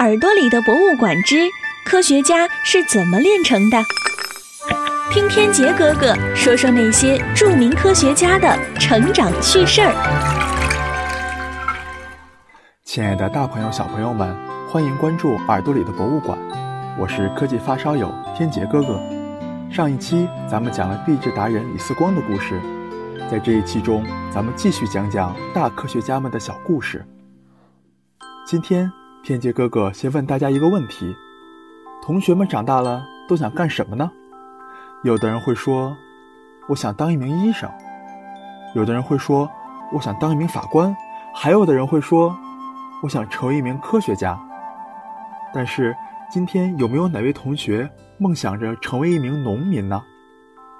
耳朵里的博物馆之科学家是怎么炼成的？听天杰哥哥说说那些著名科学家的成长趣事儿。亲爱的，大朋友、小朋友们，欢迎关注耳朵里的博物馆，我是科技发烧友天杰哥哥。上一期咱们讲了壁纸达人李四光的故事，在这一期中，咱们继续讲讲大科学家们的小故事。今天。天杰哥哥先问大家一个问题：同学们长大了都想干什么呢？有的人会说：“我想当一名医生。”有的人会说：“我想当一名法官。”还有的人会说：“我想成为一名科学家。”但是今天有没有哪位同学梦想着成为一名农民呢？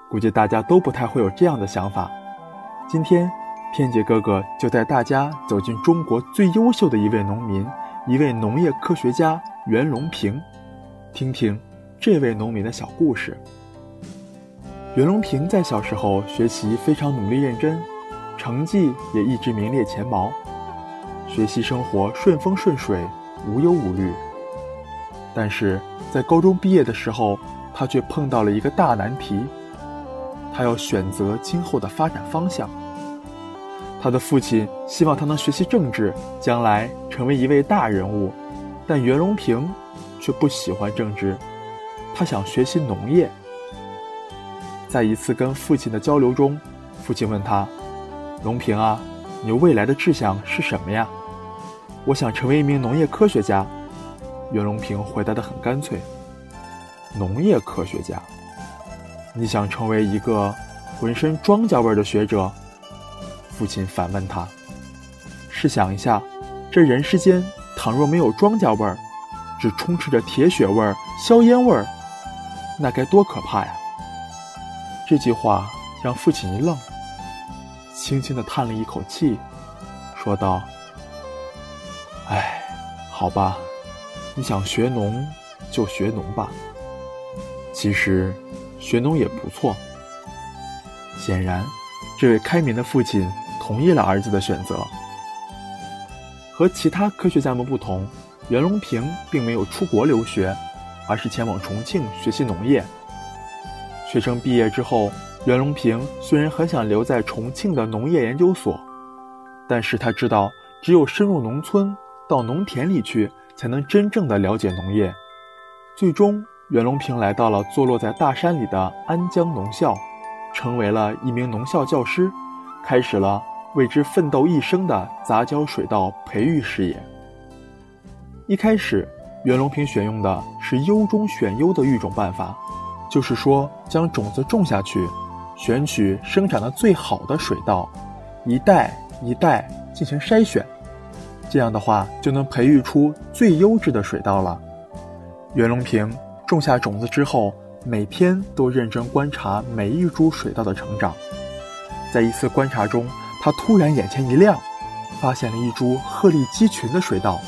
估计大家都不太会有这样的想法。今天天杰哥哥就带大家走进中国最优秀的一位农民。一位农业科学家袁隆平，听听这位农民的小故事。袁隆平在小时候学习非常努力认真，成绩也一直名列前茅，学习生活顺风顺水，无忧无虑。但是在高中毕业的时候，他却碰到了一个大难题，他要选择今后的发展方向。他的父亲希望他能学习政治，将来成为一位大人物，但袁隆平却不喜欢政治，他想学习农业。在一次跟父亲的交流中，父亲问他：“隆平啊，你未来的志向是什么呀？”“我想成为一名农业科学家。”袁隆平回答得很干脆：“农业科学家？你想成为一个浑身庄稼味的学者？”父亲反问他：“试想一下，这人世间倘若没有庄稼味儿，只充斥着铁血味儿、硝烟味儿，那该多可怕呀！”这句话让父亲一愣，轻轻地叹了一口气，说道：“哎，好吧，你想学农就学农吧。其实，学农也不错。”显然，这位开明的父亲。同意了儿子的选择。和其他科学家们不同，袁隆平并没有出国留学，而是前往重庆学习农业。学生毕业之后，袁隆平虽然很想留在重庆的农业研究所，但是他知道，只有深入农村，到农田里去，才能真正的了解农业。最终，袁隆平来到了坐落在大山里的安江农校，成为了一名农校教师，开始了。为之奋斗一生的杂交水稻培育事业。一开始，袁隆平选用的是优中选优的育种办法，就是说，将种子种下去，选取生长的最好的水稻，一代一代进行筛选，这样的话就能培育出最优质的水稻了。袁隆平种下种子之后，每天都认真观察每一株水稻的成长，在一次观察中。他突然眼前一亮，发现了一株鹤立鸡群的水稻。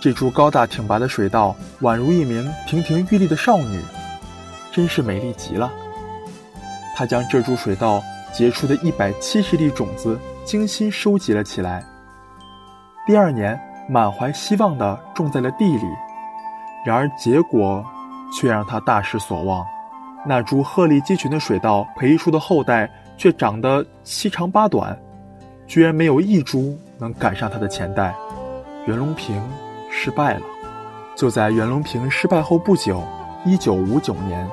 这株高大挺拔的水稻宛如一名亭亭玉立的少女，真是美丽极了。他将这株水稻结出的一百七十粒种子精心收集了起来。第二年，满怀希望地种在了地里。然而结果却让他大失所望。那株鹤立鸡群的水稻培育出的后代却长得七长八短。居然没有一株能赶上他的前代，袁隆平失败了。就在袁隆平失败后不久，一九五九年，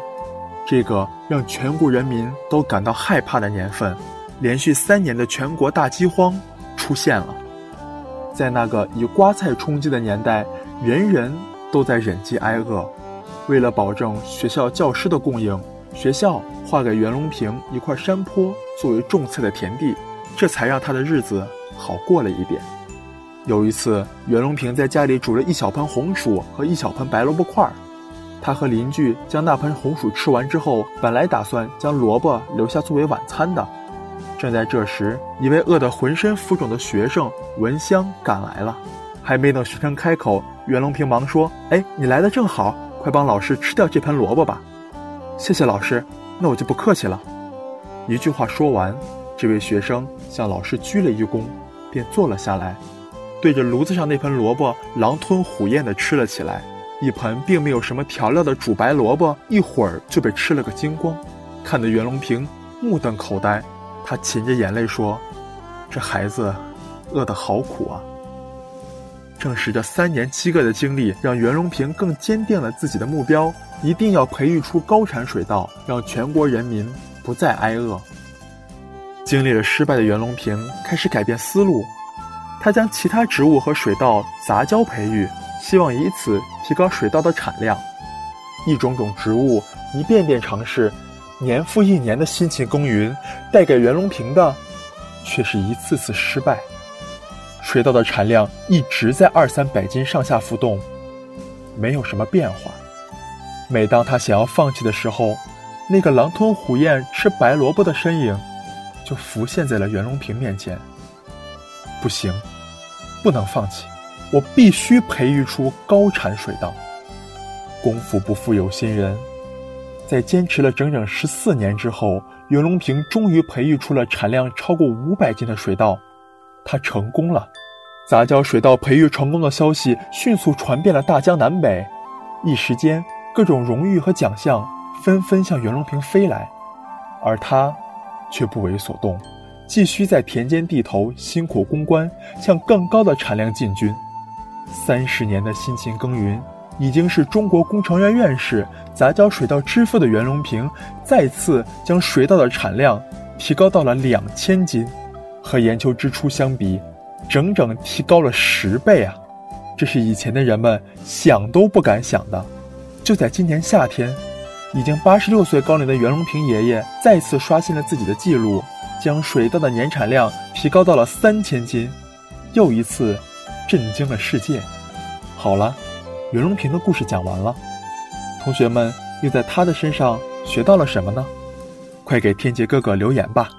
这个让全国人民都感到害怕的年份，连续三年的全国大饥荒出现了。在那个以瓜菜充饥的年代，人人都在忍饥挨饿。为了保证学校教师的供应，学校划给袁隆平一块山坡作为种菜的田地。这才让他的日子好过了一点。有一次，袁隆平在家里煮了一小盆红薯和一小盆白萝卜块儿。他和邻居将那盆红薯吃完之后，本来打算将萝卜留下作为晚餐的。正在这时，一位饿得浑身浮肿的学生闻香赶来了。还没等学生开口，袁隆平忙说：“哎，你来的正好，快帮老师吃掉这盆萝卜吧。”“谢谢老师，那我就不客气了。”一句话说完。这位学生向老师鞠了一躬，便坐了下来，对着炉子上那盆萝卜狼吞虎咽地吃了起来。一盆并没有什么调料的煮白萝卜，一会儿就被吃了个精光，看得袁隆平目瞪口呆。他噙着眼泪说：“这孩子饿得好苦啊！”正是这三年饥饿的经历，让袁隆平更坚定了自己的目标：一定要培育出高产水稻，让全国人民不再挨饿。经历了失败的袁隆平开始改变思路，他将其他植物和水稻杂交培育。希望以此提高水稻的产量，一种种植物一遍遍尝试，年复一年的辛勤耕耘，带给袁隆平的却是一次次失败。水稻的产量一直在二三百斤上下浮动，没有什么变化。每当他想要放弃的时候，那个狼吞虎咽吃白萝卜的身影就浮现在了袁隆平面前。不行，不能放弃。我必须培育出高产水稻。功夫不负有心人，在坚持了整整十四年之后，袁隆平终于培育出了产量超过五百斤的水稻。他成功了！杂交水稻培育成功的消息迅速传遍了大江南北，一时间，各种荣誉和奖项纷纷向袁隆平飞来，而他却不为所动，继续在田间地头辛苦攻关，向更高的产量进军。三十年的辛勤耕耘，已经是中国工程院院士、杂交水稻之父的袁隆平，再次将水稻的产量提高到了两千斤，和研究之初相比，整整提高了十倍啊！这是以前的人们想都不敢想的。就在今年夏天，已经八十六岁高龄的袁隆平爷爷再次刷新了自己的记录，将水稻的年产量提高到了三千斤，又一次。震惊了世界。好了，袁隆平的故事讲完了，同学们又在他的身上学到了什么呢？快给天杰哥哥留言吧。